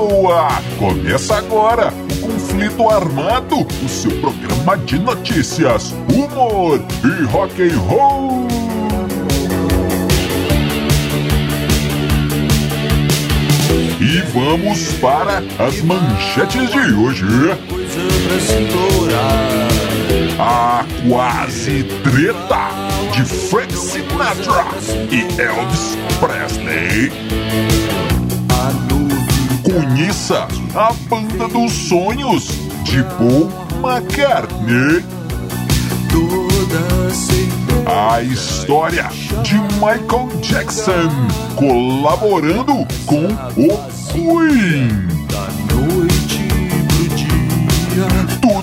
boa! Começa agora o Conflito Armado, o seu programa de notícias, humor e rock and roll. E vamos para as manchetes de hoje. A quase treta de Frank Sinatra e Elvis Presley. Conheça a banda dos sonhos de Paul McCartney. A história de Michael Jackson colaborando com o Queen.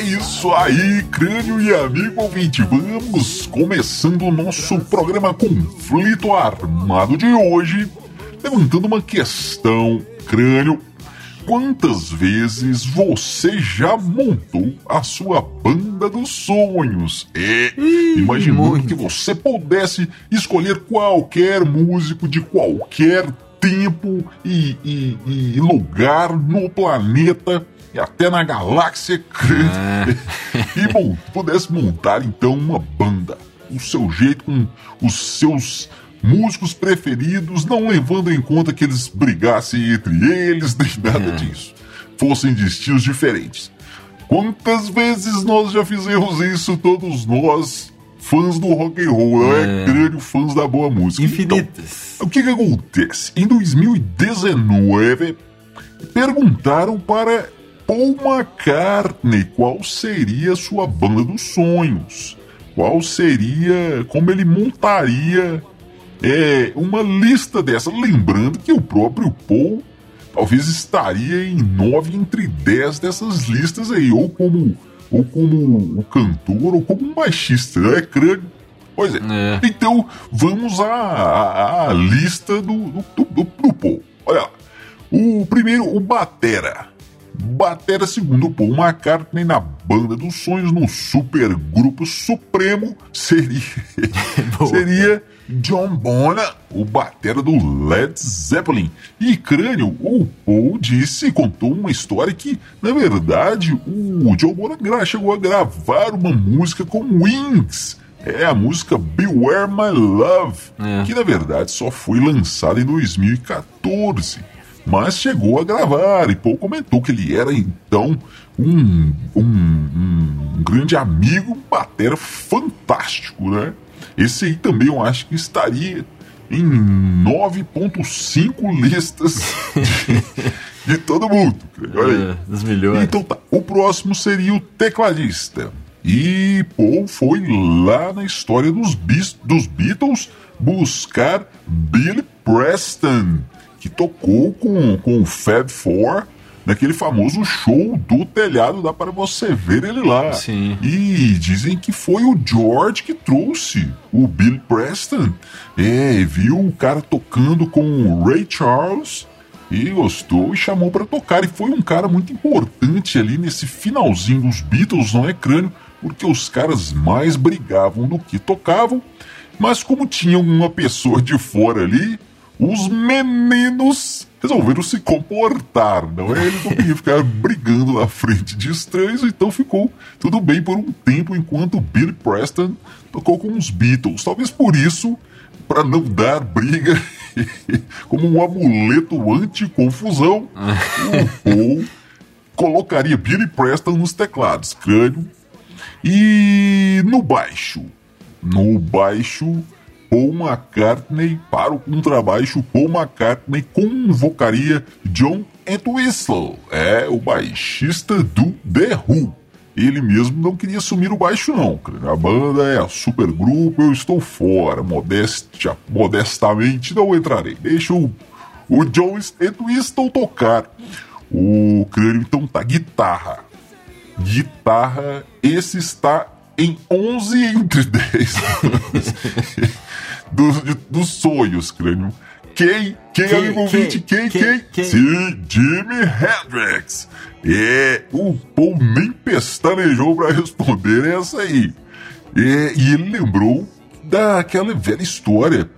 Isso aí, crânio e amigo ouvinte. Vamos começando o nosso programa Conflito Armado de hoje, levantando uma questão, crânio. Quantas vezes você já montou a sua banda dos sonhos? É, imaginando muito. que você pudesse escolher qualquer músico de qualquer tempo e, e, e lugar no planeta e até na galáxia grande. É. e bom, pudesse montar então uma banda, o seu jeito com os seus músicos preferidos, não levando em conta que eles brigassem entre eles, nem nada é. disso. Fossem de estilos diferentes. Quantas vezes nós já fizemos isso, todos nós, fãs do rock and roll, é, é crânio, fãs da boa música. Infinitas. Então, o que que acontece? Em 2019, perguntaram para Paul McCartney, qual seria a sua banda dos sonhos? Qual seria, como ele montaria é, uma lista dessa? Lembrando que o próprio Paul talvez estaria em nove entre dez dessas listas aí, ou como, ou como o cantor, ou como um baixista, é crânio. Pois é. é. Então, vamos à, à, à lista do, do, do, do Paul. Olha lá. O primeiro, o Batera. Batera segundo Paul McCartney na banda dos sonhos no super grupo supremo seria seria John Bonham, o batera do Led Zeppelin. E Crânio, o Paul disse, contou uma história que, na verdade, o John Bonham chegou a gravar uma música com Wings. É a música Beware My Love, é. que na verdade só foi lançada em 2014 mas chegou a gravar e Paul comentou que ele era então um, um, um grande amigo, um batera fantástico, né? Esse aí também eu acho que estaria em 9.5 listas de, de, todo mundo. Olha aí. É, milhões. Então tá, o próximo seria o tecladista. E Paul foi lá na história dos, dos Beatles buscar Billy Preston que tocou com, com o Fab Four naquele famoso show do telhado, dá para você ver ele lá. Sim. E dizem que foi o George que trouxe o Bill Preston. É, viu o cara tocando com o Ray Charles e gostou e chamou para tocar. E foi um cara muito importante ali nesse finalzinho dos Beatles, não é crânio, porque os caras mais brigavam do que tocavam. Mas como tinham uma pessoa de fora ali, os meninos resolveram se comportar, não é? Eles não queriam ficar brigando na frente de estranhos, então ficou tudo bem por um tempo enquanto Billy Preston tocou com os Beatles. Talvez por isso, para não dar briga, como um amuleto anti-confusão, o Paul colocaria Billy Preston nos teclados, crânio, e no baixo. No baixo Paul McCartney para o contrabaixo. Paul McCartney convocaria John Entwistle, é o baixista do The Who. Ele mesmo não queria assumir o baixo, não. A banda é a supergrupo, eu estou fora. Modéstia, modestamente não entrarei. Deixa o, o John Entwistle tocar. O crânio então tá guitarra. Guitarra, esse está em 11 entre 10 dos, dos sonhos, crânio. Quem? Quem, quem amigo ouvinte? Quem, quem? quem? Sim, Jimi Hendrix. É, o Paul nem pestanejou para responder essa aí. É, e ele lembrou daquela velha história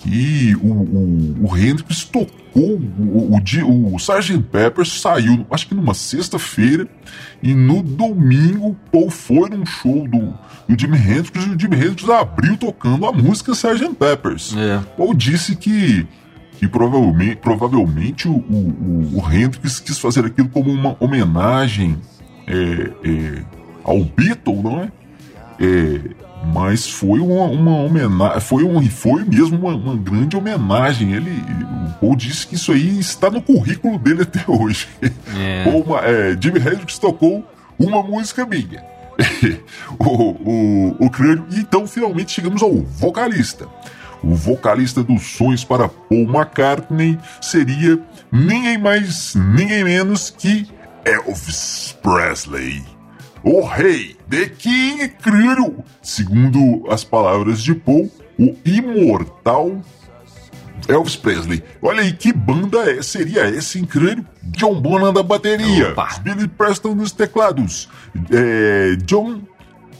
que o, o, o Hendrix tocou, o, o, o Sgt. Pepper saiu, acho que numa sexta-feira, e no domingo Paul foi num show do, do Jimi Hendrix e o Jimi Hendrix abriu tocando a música Sgt. Peppers. É. Paul disse que que provavelmente, provavelmente o, o, o Hendrix quis fazer aquilo como uma homenagem é, é, ao Beatle, não é? É mas foi uma, uma homenagem, foi, um, foi mesmo uma, uma, grande homenagem. Ele, o Paul disse que isso aí está no currículo dele até hoje. É. Uma, é, Jimi Hendrix tocou uma música minha. o, o, o crânio. E então finalmente chegamos ao vocalista o vocalista dos Sonhos para Paul McCartney seria ninguém mais, ninguém menos que Elvis Presley. O rei, The King Crew, segundo as palavras de Paul, o imortal Elvis Presley. Olha aí que banda é, seria essa incrível? John Bonham da bateria, Opa. Billy Preston nos teclados, é, John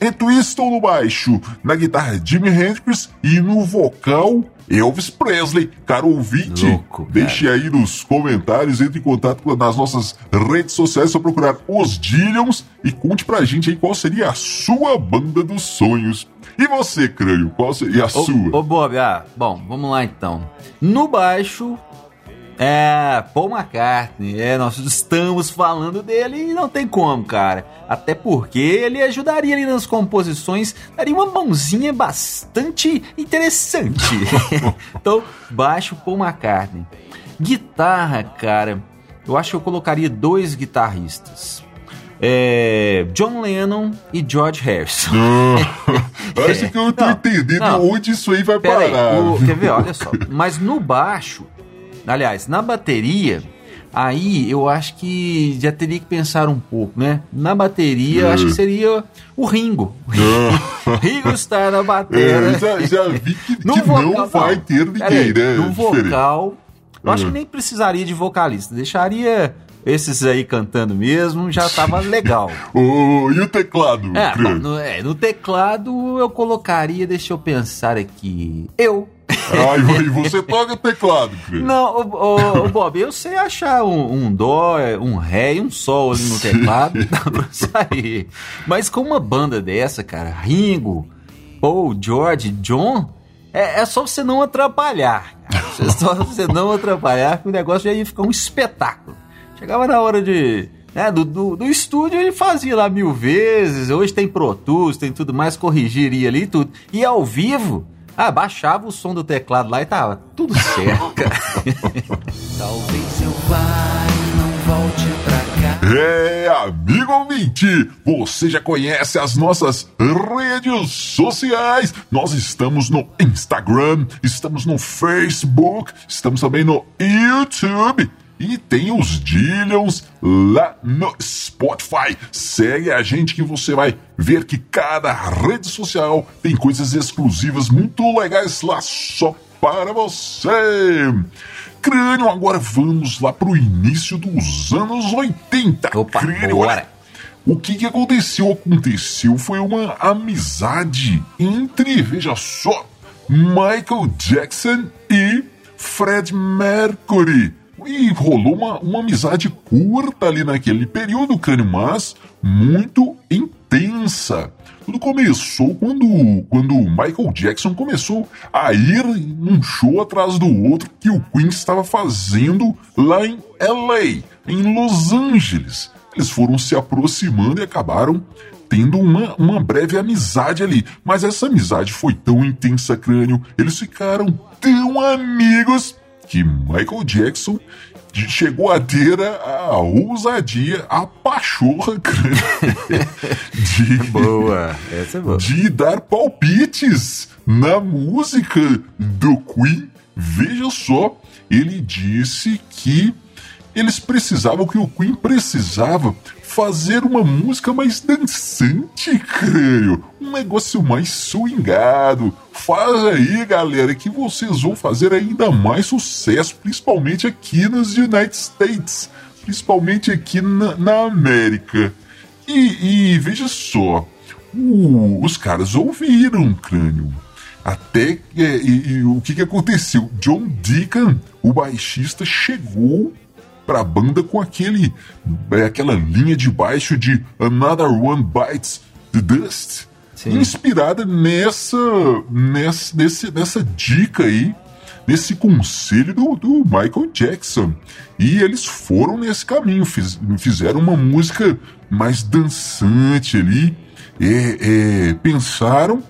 Entwistle no baixo, na guitarra Jimi Hendrix e no vocal Elvis Presley. Caro ouvinte, Louco, deixe aí nos comentários, entre em contato nas nossas redes sociais, só procurar os Dillions e conte pra gente aí qual seria a sua banda dos sonhos. E você, Crânio, qual seria a ô, sua? Ô, Bob, ah, bom, vamos lá então. No baixo, é, Paul McCartney, é, nós estamos falando dele e não tem como, cara. Até porque ele ajudaria ali nas composições, daria uma mãozinha bastante interessante. então, baixo Paul McCartney. Guitarra, cara, eu acho que eu colocaria dois guitarristas. É, John Lennon e George Harrison. acho que eu tô não, entendendo não, onde isso aí vai parar. Aí, o, quer ver? Olha só. Mas no baixo, Aliás, na bateria, aí eu acho que já teria que pensar um pouco, né? Na bateria, eu acho que hum. seria o Ringo. Ringo está na bateria. É, já, já, vi que, que vocal, não vai ter ninguém, né? No vocal, eu acho que hum. nem precisaria de vocalista. Deixaria esses aí cantando mesmo, já tava legal. oh, e o teclado? É, no, é, no teclado eu colocaria, deixa eu pensar aqui. Eu. Ah, e você toca teclado, Cris? Não, o, o, Bob, eu sei achar um, um, dó, um ré e um sol ali no teclado, dá pra sair. Mas com uma banda dessa, cara, Ringo, Paul, George, John, é, é só você não atrapalhar. Cara. É só você não atrapalhar que o negócio já ia ficar um espetáculo. Chegava na hora de né, do, do, do, estúdio ele fazia lá mil vezes. Hoje tem Pro Tools, tem tudo mais, corrigiria ali tudo. E ao vivo, ah, baixava o som do teclado lá e tava tudo certo, cara. Talvez eu vá e não volte pra cá. É, amigo ouvinte, você já conhece as nossas redes sociais? Nós estamos no Instagram, estamos no Facebook, estamos também no YouTube. E tem os Dillions lá no Spotify. Segue a gente que você vai ver que cada rede social tem coisas exclusivas muito legais lá só para você. Crânio, agora vamos lá pro início dos anos 80. Opa, Crânio, bora. O que, que aconteceu? Aconteceu foi uma amizade entre, veja só, Michael Jackson e Fred Mercury e rolou uma, uma amizade curta ali naquele período, crânio, mas muito intensa. Tudo começou quando, quando Michael Jackson começou a ir num show atrás do outro que o Queen estava fazendo lá em LA, em Los Angeles. Eles foram se aproximando e acabaram tendo uma, uma breve amizade ali. Mas essa amizade foi tão intensa, crânio, eles ficaram tão amigos que Michael Jackson chegou a ter a ousadia, a pachorra de, boa, essa é boa. de dar palpites na música do Queen. Veja só, ele disse que eles precisavam, que o Queen precisava fazer uma música mais dançante, creio. Um negócio mais swingado. Faz aí, galera, que vocês vão fazer ainda mais sucesso, principalmente aqui nos United States, principalmente aqui na, na América. E, e, veja só, uh, os caras ouviram, crânio. Até e, e, o que, que aconteceu? John Deacon, o baixista, chegou para a banda com aquele é, aquela linha de baixo de Another One Bites the Dust, Sim. inspirada nessa, nessa, nesse, nessa dica aí, nesse conselho do, do Michael Jackson. E eles foram nesse caminho, fiz, fizeram uma música mais dançante ali, é, é, pensaram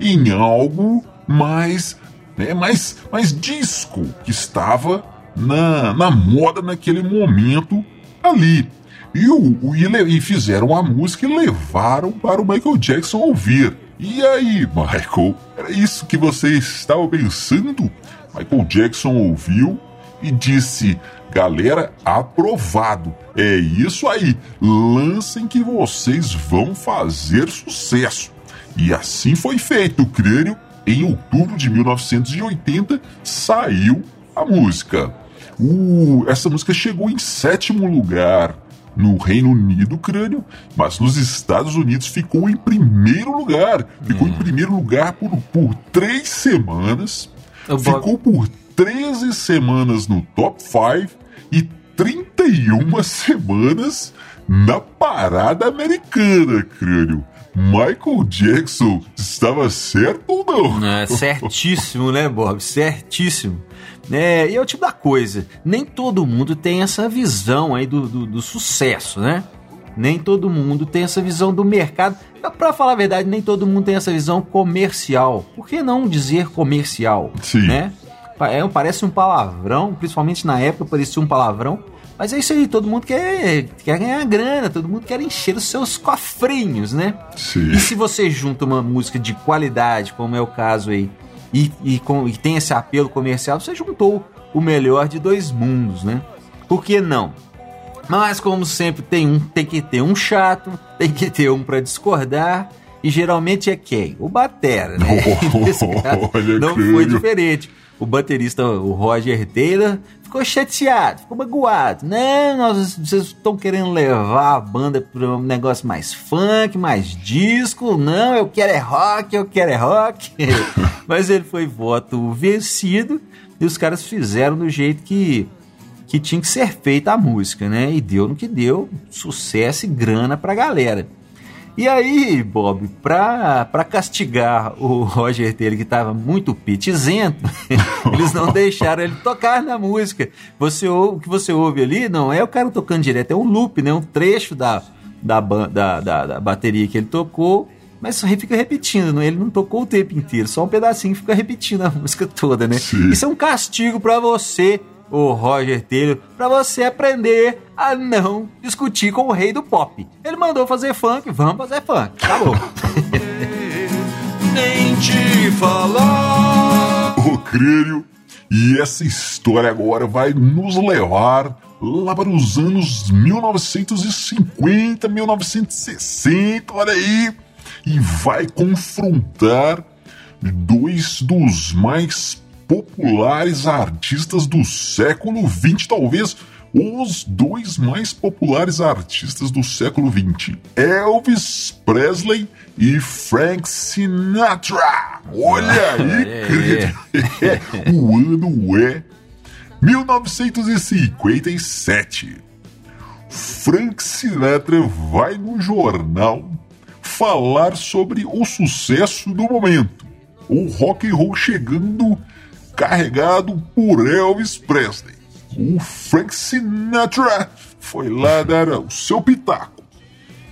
em algo mais, né, mais, mais disco que estava na, na moda naquele momento ali. E, o, e, e fizeram a música e levaram para o Michael Jackson ouvir. E aí, Michael, era isso que você estava pensando? Michael Jackson ouviu e disse: Galera, aprovado. É isso aí. Lancem que vocês vão fazer sucesso. E assim foi feito, crânio. Em outubro de 1980 saiu a música. Uh, essa música chegou em sétimo lugar no Reino Unido, crânio, mas nos Estados Unidos ficou em primeiro lugar. Ficou hum. em primeiro lugar por, por três semanas. Eu ficou por 13 semanas no top 5 e 31 semanas na parada americana, crânio. Michael Jackson estava certo ou não? É, certíssimo, né, Bob? Certíssimo. É, e é o tipo da coisa, nem todo mundo tem essa visão aí do, do, do sucesso, né? Nem todo mundo tem essa visão do mercado. Para falar a verdade, nem todo mundo tem essa visão comercial. Por que não dizer comercial? Sim. Né? É, parece um palavrão, principalmente na época parecia um palavrão. Mas é isso aí, todo mundo quer, quer ganhar grana, todo mundo quer encher os seus cofrinhos, né? Sim. E se você junta uma música de qualidade, como é o caso aí, e, e, com, e tem esse apelo comercial, você juntou o melhor de dois mundos, né? Por que não? Mas como sempre tem um, tem que ter um chato, tem que ter um para discordar e geralmente é quem? O batera, né? Oh, caso, não foi diferente. O baterista, o Roger Taylor, ficou chateado, ficou magoado. Não, nós, vocês estão querendo levar a banda para um negócio mais funk, mais disco. Não, eu quero é rock, eu quero é rock. Mas ele foi voto vencido e os caras fizeram do jeito que, que tinha que ser feita a música, né? E deu no que deu, sucesso e grana pra galera. E aí, Bob, pra, pra castigar o Roger Taylor, que estava muito pitizento, eles não deixaram ele tocar na música. Você, o que você ouve ali não é o cara tocando direto, é um loop, né? um trecho da, da, da, da, da bateria que ele tocou, mas fica repetindo, ele não tocou o tempo inteiro, só um pedacinho fica repetindo a música toda, né? Sim. Isso é um castigo para você o Roger Taylor para você aprender a não discutir com o rei do pop. Ele mandou fazer funk, vamos fazer funk. Tá bom. Nem te falar. Ô, crânio, e essa história agora vai nos levar lá para os anos 1950, 1960, olha aí, e vai confrontar dois dos mais populares artistas do século XX, talvez os dois mais populares artistas do século XX, Elvis Presley e Frank Sinatra. Olha aí, é. o ano é 1957. Frank Sinatra vai no jornal falar sobre o sucesso do momento. O rock and roll chegando carregado por Elvis Presley. O Frank Sinatra foi lá dar o seu pitaco.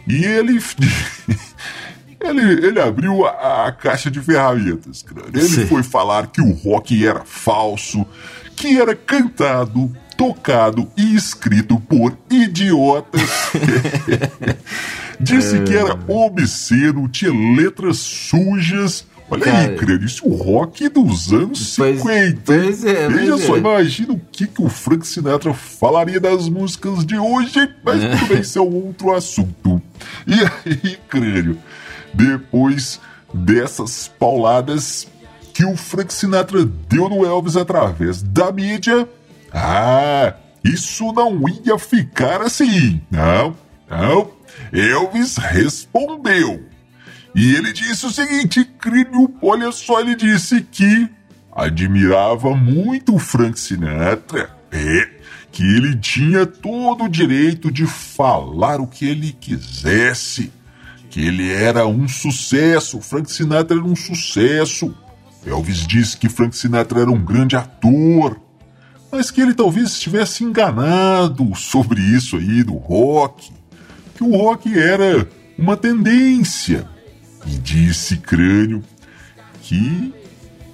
E ele. ele, ele abriu a, a caixa de ferramentas, cara. Ele Sim. foi falar que o rock era falso, que era cantado, tocado e escrito por idiotas. Disse que era obsceno, tinha letras sujas Olha Cara, aí, crânio, isso é o rock dos anos pois, 50. Pois é, Veja só, é. imagina o que, que o Frank Sinatra falaria das músicas de hoje, mas é. tudo bem, isso é outro assunto. E aí, crânio, depois dessas pauladas que o Frank Sinatra deu no Elvis através da mídia, ah, isso não ia ficar assim. Não, não. Elvis respondeu. E ele disse o seguinte, crime, olha só, ele disse que admirava muito o Frank Sinatra. É, que ele tinha todo o direito de falar o que ele quisesse. Que ele era um sucesso, Frank Sinatra era um sucesso. Elvis disse que Frank Sinatra era um grande ator, mas que ele talvez estivesse enganado sobre isso aí do rock, que o rock era uma tendência. E disse Crânio que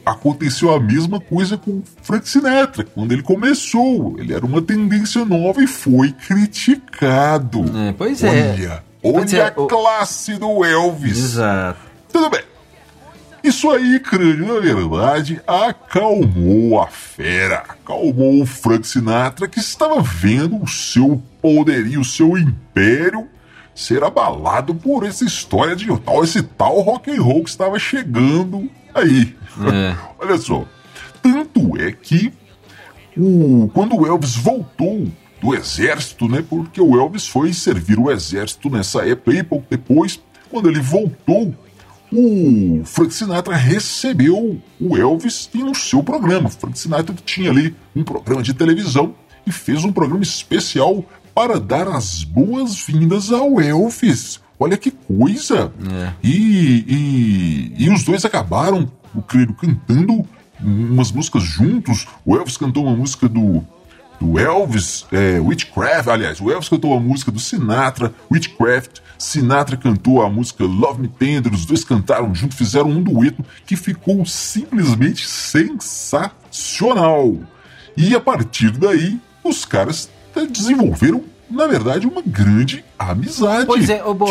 aconteceu a mesma coisa com Frank Sinatra quando ele começou. Ele era uma tendência nova e foi criticado. É, pois é. Olha, olha é, a classe do Elvis. Exato. Tudo bem. Isso aí, crânio, na verdade, acalmou a fera, acalmou o Frank Sinatra que estava vendo o seu poderio, o seu império ser abalado por essa história de tal, esse tal rock and roll que estava chegando aí. É. Olha só, tanto é que o, quando o Elvis voltou do exército, né? Porque o Elvis foi servir o exército nessa época e pouco depois, quando ele voltou o Frank Sinatra recebeu o Elvis no seu programa. Frank Sinatra tinha ali um programa de televisão e fez um programa especial para dar as boas-vindas ao Elvis. Olha que coisa! É. E, e, e os dois acabaram, eu creio, cantando umas músicas juntos. O Elvis cantou uma música do do Elvis, é, Witchcraft, aliás, o Elvis cantou a música do Sinatra, Witchcraft, Sinatra cantou a música Love Me Tender, os dois cantaram junto, fizeram um dueto que ficou simplesmente sensacional. E a partir daí, os caras desenvolveram, na verdade, uma grande amizade. Pois é, ô Bob.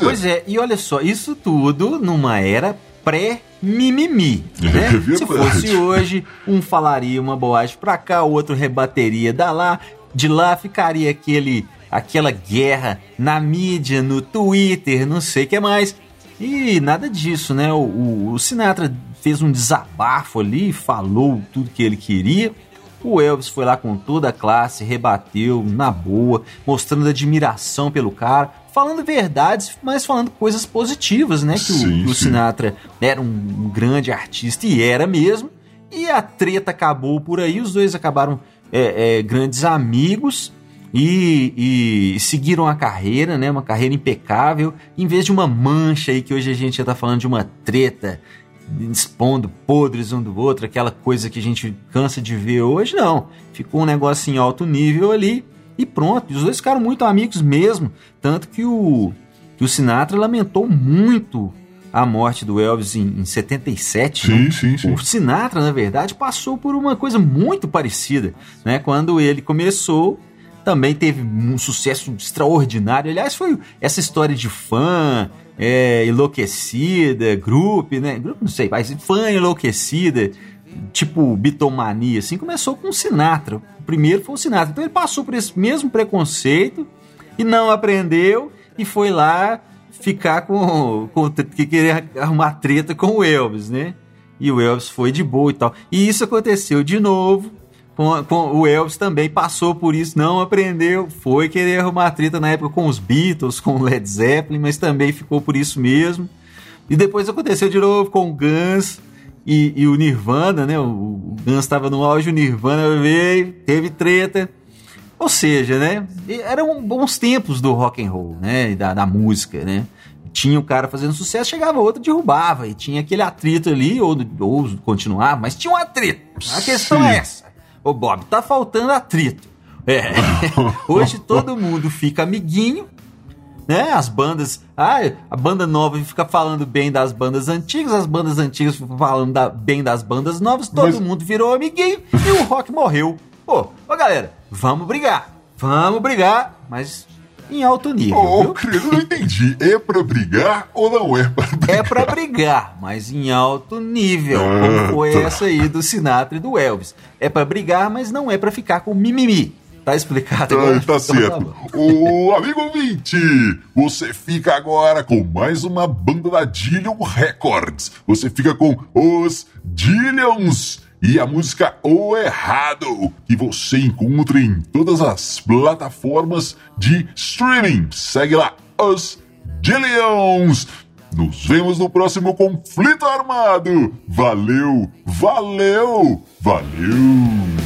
Pois é, e olha só, isso tudo numa era pré-mimimi. Né? É Se fosse hoje, um falaria uma boagem pra cá, o outro rebateria da lá, de lá ficaria aquele aquela guerra na mídia, no Twitter, não sei o que mais. E nada disso, né? O, o, o Sinatra fez um desabafo ali, falou tudo que ele queria. O Elvis foi lá com toda a classe, rebateu na boa, mostrando admiração pelo cara falando verdades, mas falando coisas positivas, né? Que sim, o, o Sinatra era um, um, grande artista e era mesmo. E a treta acabou por aí, os dois acabaram é, é, grandes amigos e, e, seguiram a carreira, né? Uma carreira impecável, em vez de uma mancha aí que hoje a gente já tá falando de uma treta expondo podres um do outro, aquela coisa que a gente cansa de ver hoje, não. Ficou um negócio em alto nível ali e pronto, os dois ficaram muito amigos mesmo. Tanto que o, que o Sinatra lamentou muito a morte do Elvis em, em 77. Sim, né? sim, sim. O Sinatra, na verdade, passou por uma coisa muito parecida. Né? Quando ele começou, também teve um sucesso extraordinário. Aliás, foi essa história de fã, é, enlouquecida, grupo, né? Grupo, não sei, mas fã enlouquecida tipo bitomania, assim, começou com o Sinatra. O primeiro foi o Sinatra. Então ele passou por esse mesmo preconceito e não aprendeu e foi lá ficar com, com que queria arrumar treta com o Elvis, né? E o Elvis foi de boa e tal. E isso aconteceu de novo. Com, com, o Elvis também passou por isso, não aprendeu, foi querer arrumar treta na época com os Beatles, com o Led Zeppelin, mas também ficou por isso mesmo. E depois aconteceu de novo com o Guns, e, e o Nirvana, né? O, o Guns estava no auge, o Nirvana veio, teve treta. Ou seja, né? Eram bons tempos do rock and roll, né? Da, da música, né? Tinha o um cara fazendo sucesso, chegava outro, derrubava. E tinha aquele atrito ali, ou, ou continuava, mas tinha um atrito. A questão Sim. é essa. Ô Bob, tá faltando atrito. É. Hoje todo mundo fica amiguinho né? As bandas. Ah, a banda nova fica falando bem das bandas antigas, as bandas antigas ficam falando da, bem das bandas novas, todo Mas... mundo virou amiguinho e o rock morreu. Pô, ô galera, vamos brigar. Vamos brigar, mas em alto nível. Ô, oh, querido, não entendi. É pra brigar ou não é pra É pra brigar, mas em alto nível, como foi essa aí do Sinatra e do Elvis. É pra brigar, mas não é pra ficar com mimimi. Tá explicado agora? Ah, tá Então certo. bom. Ô, amigo ouvinte, você fica agora com mais uma banda da Dillion Records. Você fica com os Dillions e a música O Errado, que você encontra em todas as plataformas de streaming. Segue lá, os Dillions. Nos vemos no próximo conflito armado. Valeu, valeu, valeu.